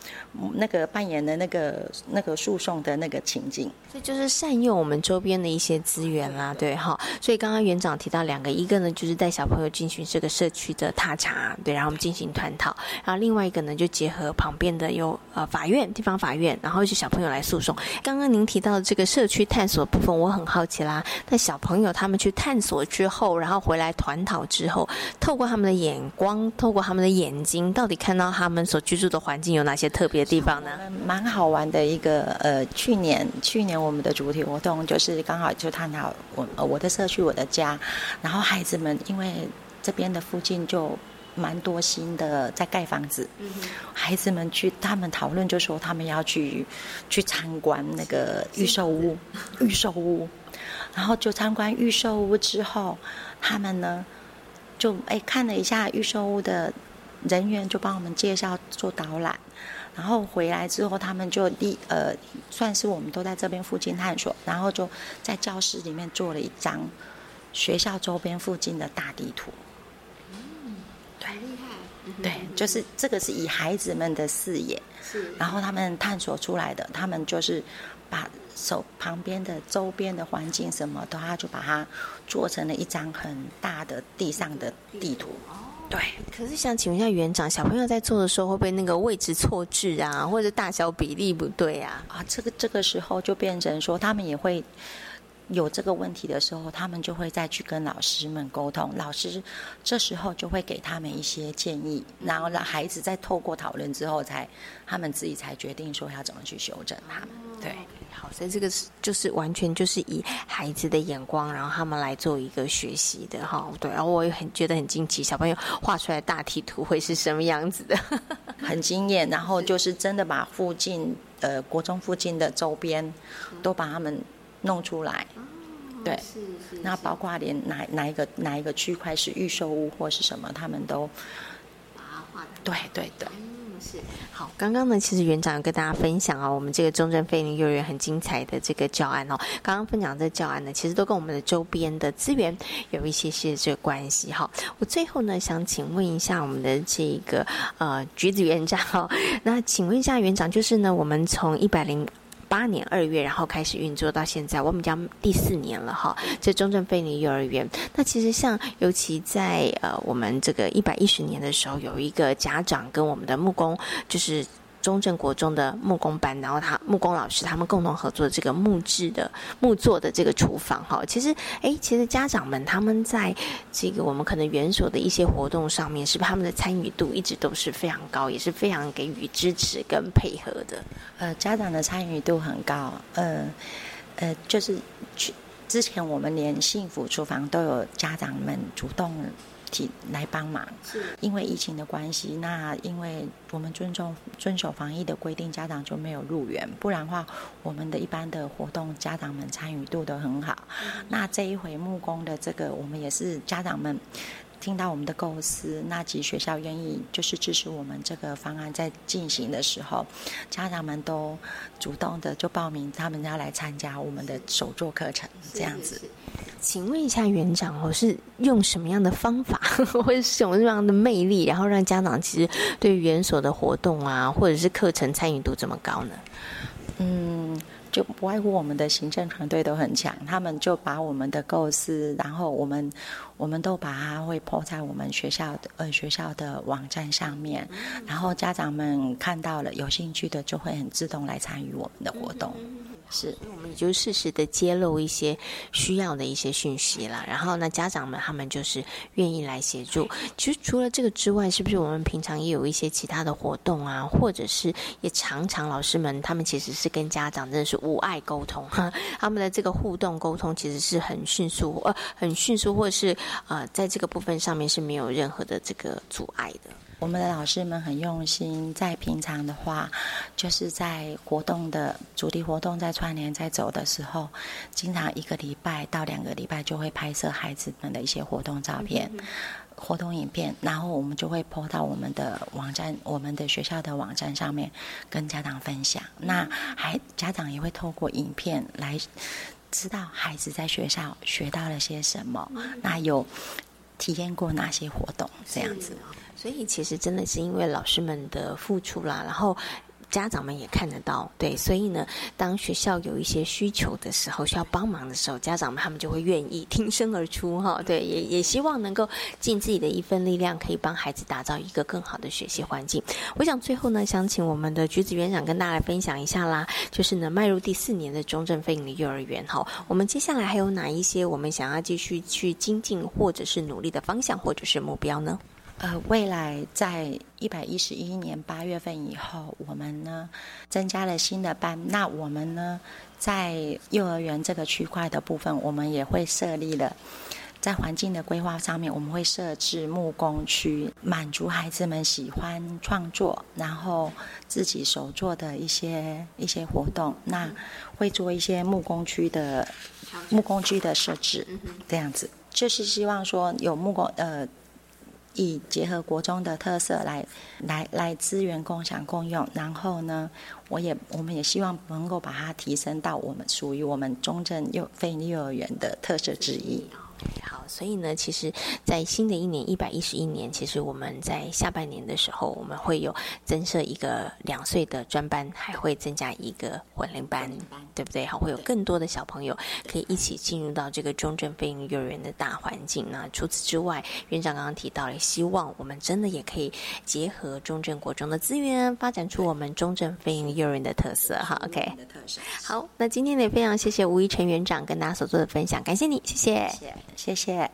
那个扮演的那个那个诉讼的那个情景。所以就是善用我们周边的一些资源啦，对哈。所以刚刚园长提到两个，一个呢就是带小朋友进行这个社区的踏查，对，然后我们进行探讨；然后另外一个呢就结合旁边的有呃法院、地方法院，然后就小朋友来诉讼。刚刚您提到的这个社区探索部分，我很好奇啦。那小朋友他们去探索之后，然后回来团讨之后，透过他们的眼光，透过他们的眼睛，到底看到他们所居住的环境有哪些特别的地方呢？蛮好玩的一个呃，去年去年我们的主题活动就是刚好就探讨我我的社区我的家，然后孩子们因为这边的附近就蛮多新的在盖房子，孩子们去他们讨论就说他们要去去参观那个预售屋，预售屋。然后就参观预售屋之后，他们呢就哎看了一下预售屋的人员，就帮我们介绍做导览。然后回来之后，他们就立呃算是我们都在这边附近探索，然后就在教室里面做了一张学校周边附近的大地图。嗯，对，厉害。对，就是这个是以孩子们的视野，是，然后他们探索出来的，他们就是把。手旁边的周边的环境什么的，他就把它做成了一张很大的地上的地图。对。可是想请问一下园长，小朋友在做的时候会不会那个位置错置啊，或者大小比例不对啊？啊，这个这个时候就变成说，他们也会有这个问题的时候，他们就会再去跟老师们沟通，老师这时候就会给他们一些建议，然后让孩子在透过讨论之后，才他们自己才决定说要怎么去修正他们。对。好，所以这个是就是完全就是以孩子的眼光，然后他们来做一个学习的哈。对，然后我也很觉得很惊奇，小朋友画出来大体图会是什么样子的，很惊艳。然后就是真的把附近呃国中附近的周边都把他们弄出来。对，是是。那包括连哪哪一个哪一个区块是预售屋或是什么，他们都把它画。对对对。是好，刚刚呢，其实园长跟大家分享啊，我们这个中正飞林幼儿园很精彩的这个教案哦。刚刚分享这教案呢，其实都跟我们的周边的资源有一些些这个关系哈。我最后呢，想请问一下我们的这个呃橘子园长哦，那请问一下园长，就是呢，我们从一百零。八年二月，然后开始运作到现在，我们家第四年了哈。这中正菲尼幼儿园，那其实像尤其在呃我们这个一百一十年的时候，有一个家长跟我们的木工就是。中正国中的木工班，然后他木工老师他们共同合作这个木质的木做的这个厨房哈，其实哎，其实家长们他们在这个我们可能园所的一些活动上面，是不是他们的参与度一直都是非常高，也是非常给予支持跟配合的？呃，家长的参与度很高，呃呃，就是去之前我们连幸福厨房都有家长们主动。来帮忙，是因为疫情的关系。那因为我们尊重遵守防疫的规定，家长就没有入园。不然的话，我们的一般的活动，家长们参与度都很好。那这一回木工的这个，我们也是家长们听到我们的构思，那及学校愿意就是支持我们这个方案在进行的时候，家长们都主动的就报名，他们要来参加我们的手作课程，这样子。请问一下园长哦，是用什么样的方法，或者是用什么样的魅力，然后让家长其实对园所的活动啊，或者是课程参与度这么高呢？嗯。就不外乎我们的行政团队都很强，他们就把我们的构思，然后我们我们都把它会铺在我们学校的呃学校的网站上面，然后家长们看到了有兴趣的就会很自动来参与我们的活动。是，我们也就适时的揭露一些需要的一些讯息了。然后呢，家长们他们就是愿意来协助。其实除了这个之外，是不是我们平常也有一些其他的活动啊？或者是也常常老师们他们其实是跟家长真的是无爱沟通，哈 他们的这个互动沟通其实是很迅速，呃，很迅速，或者是呃，在这个部分上面是没有任何的这个阻碍的。我们的老师们很用心，在平常的话，就是在活动的主题活动在串联在走的时候，经常一个礼拜到两个礼拜就会拍摄孩子们的一些活动照片、活动影片，然后我们就会 po 到我们的网站、我们的学校的网站上面跟家长分享。那还家长也会透过影片来知道孩子在学校学到了些什么，那有体验过哪些活动，这样子。所以其实真的是因为老师们的付出啦，然后家长们也看得到，对，所以呢，当学校有一些需求的时候，需要帮忙的时候，家长们他们就会愿意挺身而出哈，对，也也希望能够尽自己的一份力量，可以帮孩子打造一个更好的学习环境。我想最后呢，想请我们的橘子园长跟大家来分享一下啦，就是呢，迈入第四年的中正非营的幼儿园哈，我们接下来还有哪一些我们想要继续去精进或者是努力的方向或者是目标呢？呃，未来在一百一十一年八月份以后，我们呢增加了新的班。那我们呢在幼儿园这个区块的部分，我们也会设立了在环境的规划上面，我们会设置木工区，满足孩子们喜欢创作，然后自己手做的一些一些活动。那会做一些木工区的木工区的设置，这样子就是希望说有木工呃。以结合国中的特色来来来资源共享共用，然后呢，我也我们也希望能够把它提升到我们属于我们中正幼非利幼儿园的特色之一。好，所以呢，其实，在新的一年一百一十一年，其实我们在下半年的时候，我们会有增设一个两岁的专班，还会增加一个混龄班，对不对？好，会有更多的小朋友可以一起进入到这个中正飞鹰幼儿园的大环境。那除此之外，院长刚刚提到了，希望我们真的也可以结合中正国中的资源，发展出我们中正飞鹰幼儿园的特色。哈，OK。好，那今天也，非常谢谢吴一成园长跟大家所做的分享，感谢你，谢谢。谢谢。谢谢。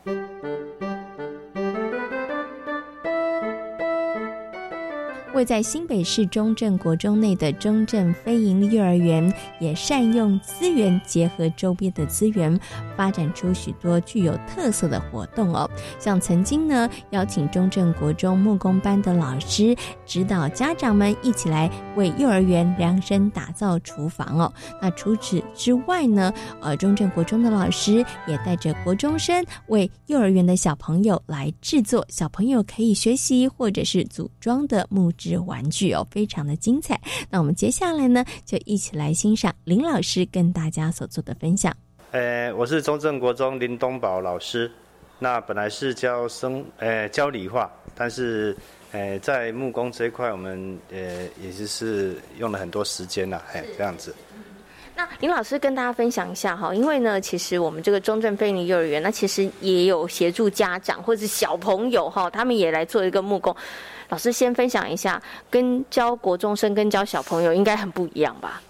位在新北市中正国中内的中正非营幼儿园，也善用资源，结合周边的资源，发展出许多具有特色的活动哦。像曾经呢，邀请中正国中木工班的老师指导家长们一起来为幼儿园量身打造厨房哦。那除此之外呢，呃，中正国中的老师也带着国中生为幼儿园的小朋友来制作小朋友可以学习或者是组装的木质。纸玩具哦，非常的精彩。那我们接下来呢，就一起来欣赏林老师跟大家所做的分享。呃，我是中正国中林东宝老师。那本来是教生，呃，教理化，但是，呃，在木工这一块，我们呃，也就是用了很多时间了，哎，这样子。那林老师跟大家分享一下哈，因为呢，其实我们这个中正菲尼幼儿园，那其实也有协助家长或者是小朋友哈，他们也来做一个木工。老师先分享一下，跟教国中生跟教小朋友应该很不一样吧？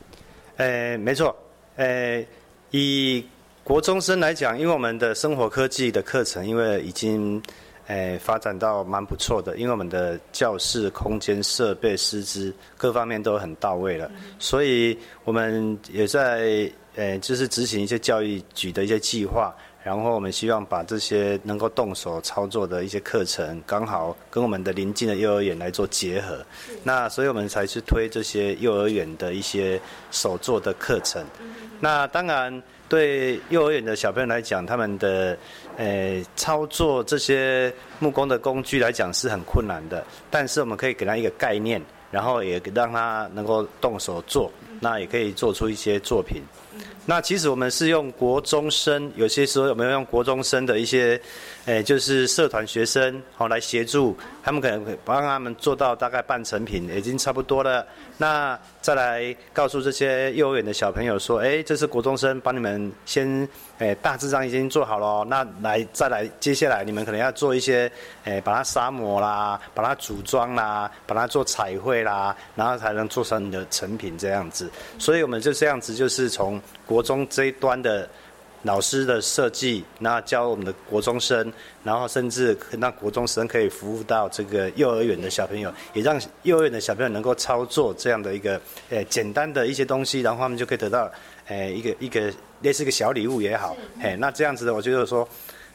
呃，没错，呃，以国中生来讲，因为我们的生活科技的课程，因为已经。诶，发展到蛮不错的，因为我们的教室空间、设备、师资各方面都很到位了，所以我们也在诶，就是执行一些教育局的一些计划，然后我们希望把这些能够动手操作的一些课程，刚好跟我们的邻近的幼儿园来做结合，那所以我们才去推这些幼儿园的一些手做的课程。那当然，对幼儿园的小朋友来讲，他们的。诶，操作这些木工的工具来讲是很困难的，但是我们可以给他一个概念，然后也让他能够动手做，那也可以做出一些作品。那其实我们是用国中生，有些时候有没有用国中生的一些，诶，就是社团学生，好来协助，他们可能帮他们做到大概半成品，已经差不多了。那再来告诉这些幼儿园的小朋友说，哎，这是国中生帮你们先，诶，大致上已经做好了，那来再来，接下来你们可能要做一些，诶，把它砂模啦，把它组装啦，把它做彩绘啦，然后才能做成你的成品这样子。所以我们就这样子，就是从国中这一端的。老师的设计，那教我们的国中生，然后甚至让国中生可以服务到这个幼儿园的小朋友，也让幼儿园的小朋友能够操作这样的一个呃简单的一些东西，然后他们就可以得到呃一个一个类似一个小礼物也好，哎，那这样子的，我觉得说，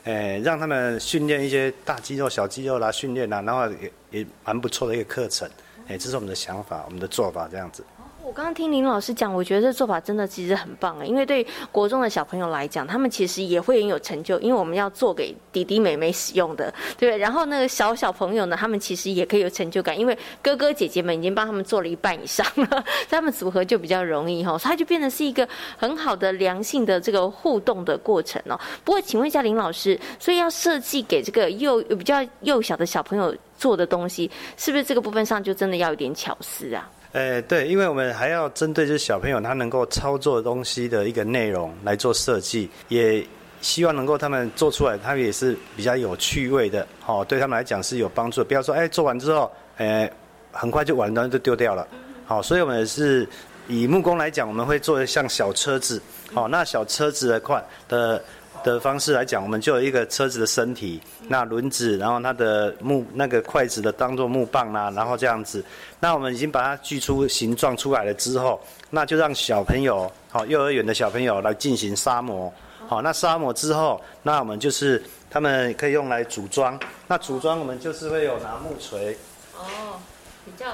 呃，让他们训练一些大肌肉、小肌肉啦，训练啦，然后也也蛮不错的一个课程，哎，这是我们的想法，我们的做法这样子。我刚刚听林老师讲，我觉得这做法真的其实很棒啊！因为对国中的小朋友来讲，他们其实也会很有成就，因为我们要做给弟弟妹妹使用的，对然后那个小小朋友呢，他们其实也可以有成就感，因为哥哥姐姐们已经帮他们做了一半以上了，他们组合就比较容易哈，它就变得是一个很好的良性的这个互动的过程哦。不过，请问一下林老师，所以要设计给这个幼比较幼小的小朋友做的东西，是不是这个部分上就真的要有点巧思啊？呃，对，因为我们还要针对就是小朋友他能够操作东西的一个内容来做设计，也希望能够他们做出来，他们也是比较有趣味的，哦，对他们来讲是有帮助的。不要说，哎，做完之后，呃，很快就完了就丢掉了，好，所以我们是以木工来讲，我们会做像小车子，好，那小车子的块的。的方式来讲，我们就有一个车子的身体，那轮子，然后它的木那个筷子的当做木棒啦，然后这样子，那我们已经把它锯出形状出来了之后，那就让小朋友，好幼儿园的小朋友来进行砂模，好，那砂模之后，那我们就是他们可以用来组装，那组装我们就是会有拿木锤，哦，比较。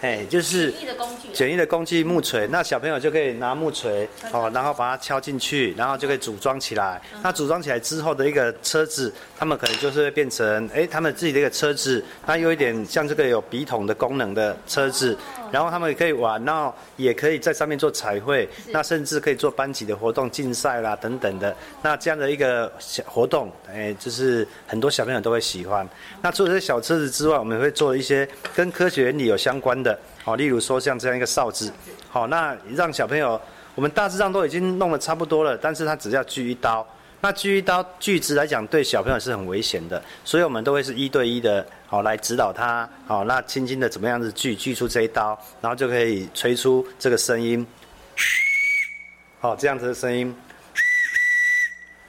哎，就是简易的工具，简易的工具木锤，那小朋友就可以拿木锤哦，然后把它敲进去，然后就可以组装起来。那组装起来之后的一个车子，他们可能就是会变成哎，他们自己的一个车子，那有一点像这个有笔筒的功能的车子。然后他们也可以玩，然后也可以在上面做彩绘，那甚至可以做班级的活动、竞赛啦等等的。那这样的一个小活动，哎，就是很多小朋友都会喜欢。那除了这小车子之外，我们会做一些跟科学原理有相关的，好，例如说像这样一个哨子，好，那让小朋友，我们大致上都已经弄得差不多了，但是他只要锯一刀。那锯一刀锯子来讲，对小朋友是很危险的，所以我们都会是一对一的，好来指导他，好那轻轻的怎么样子锯锯出这一刀，然后就可以吹出这个声音，好这样子的声音，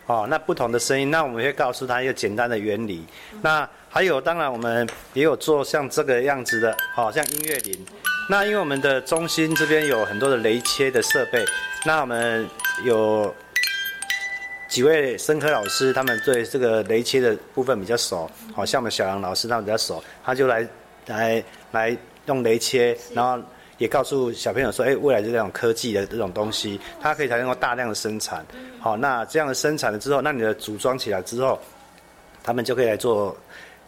哦那不同的声音，那我们会告诉他一个简单的原理。那还有当然我们也有做像这个样子的，好像音乐铃。那因为我们的中心这边有很多的雷切的设备，那我们有。几位生科老师，他们对这个雷切的部分比较熟，好像我们小杨老师他们比较熟，他就来来来用雷切，然后也告诉小朋友说，哎，未来这种科技的这种东西，它可以才能够大量的生产，好，那这样的生产了之后，那你的组装起来之后，他们就可以来做。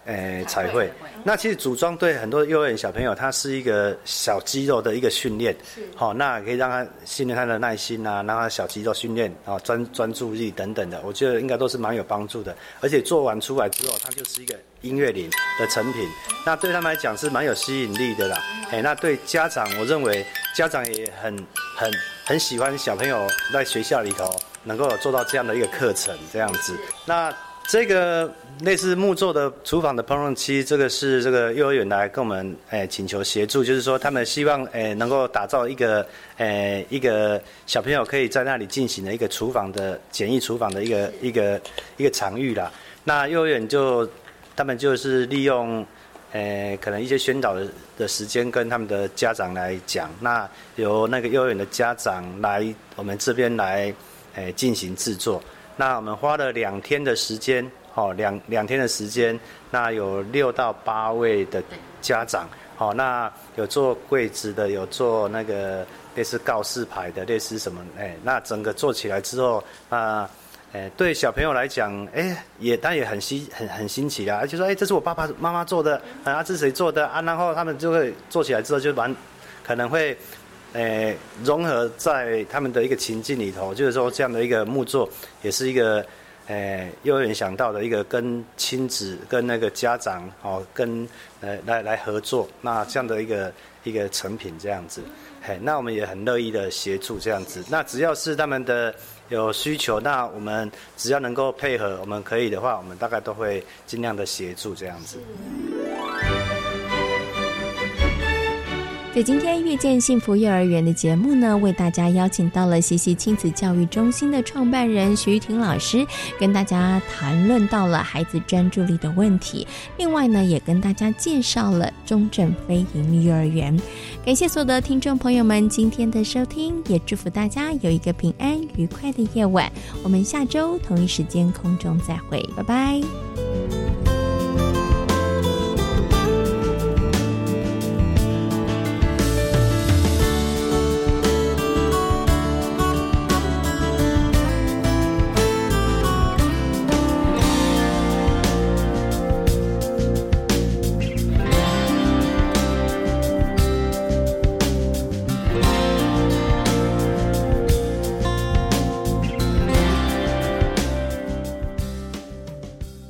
诶，彩绘。那其实组装对很多幼儿园小朋友，他是一个小肌肉的一个训练。是。好，那可以让他训练他的耐心啊，让他小肌肉训练啊，专专注力等等的，我觉得应该都是蛮有帮助的。而且做完出来之后，它就是一个音乐林的成品。那对他们来讲是蛮有吸引力的啦。哎，那对家长，我认为家长也很很很喜欢小朋友在学校里头能够做到这样的一个课程，这样子。那。这个类似木做的厨房的烹饪器，这个是这个幼儿园来跟我们诶请求协助，就是说他们希望诶能够打造一个诶一个小朋友可以在那里进行的一个厨房的简易厨房的一个一个一个场域啦。那幼儿园就他们就是利用诶可能一些宣导的的时间跟他们的家长来讲，那由那个幼儿园的家长来我们这边来诶进行制作。那我们花了两天的时间，哦，两两天的时间，那有六到八位的家长，哦，那有做柜子的，有做那个类似告示牌的，类似什么，哎，那整个做起来之后，啊，哎，对小朋友来讲，哎，也但也很新，很很新奇啊，就说，哎，这是我爸爸妈妈做的，啊，这是谁做的啊？然后他们就会做起来之后，就蛮可能会。诶融合在他们的一个情境里头，就是说这样的一个木作也是一个诶幼儿园想到的一个跟亲子跟那个家长哦跟呃来来合作，那这样的一个一个成品这样子，嘿，那我们也很乐意的协助这样子，那只要是他们的。有需求，那我们只要能够配合，我们可以的话，我们大概都会尽量的协助这样子。在今天遇见幸福幼儿园的节目呢，为大家邀请到了西西亲子教育中心的创办人徐玉婷老师，跟大家谈论到了孩子专注力的问题。另外呢，也跟大家介绍了中正非营利幼儿园。感谢所有的听众朋友们今天的收听，也祝福大家有一个平安愉快的夜晚。我们下周同一时间空中再会，拜拜。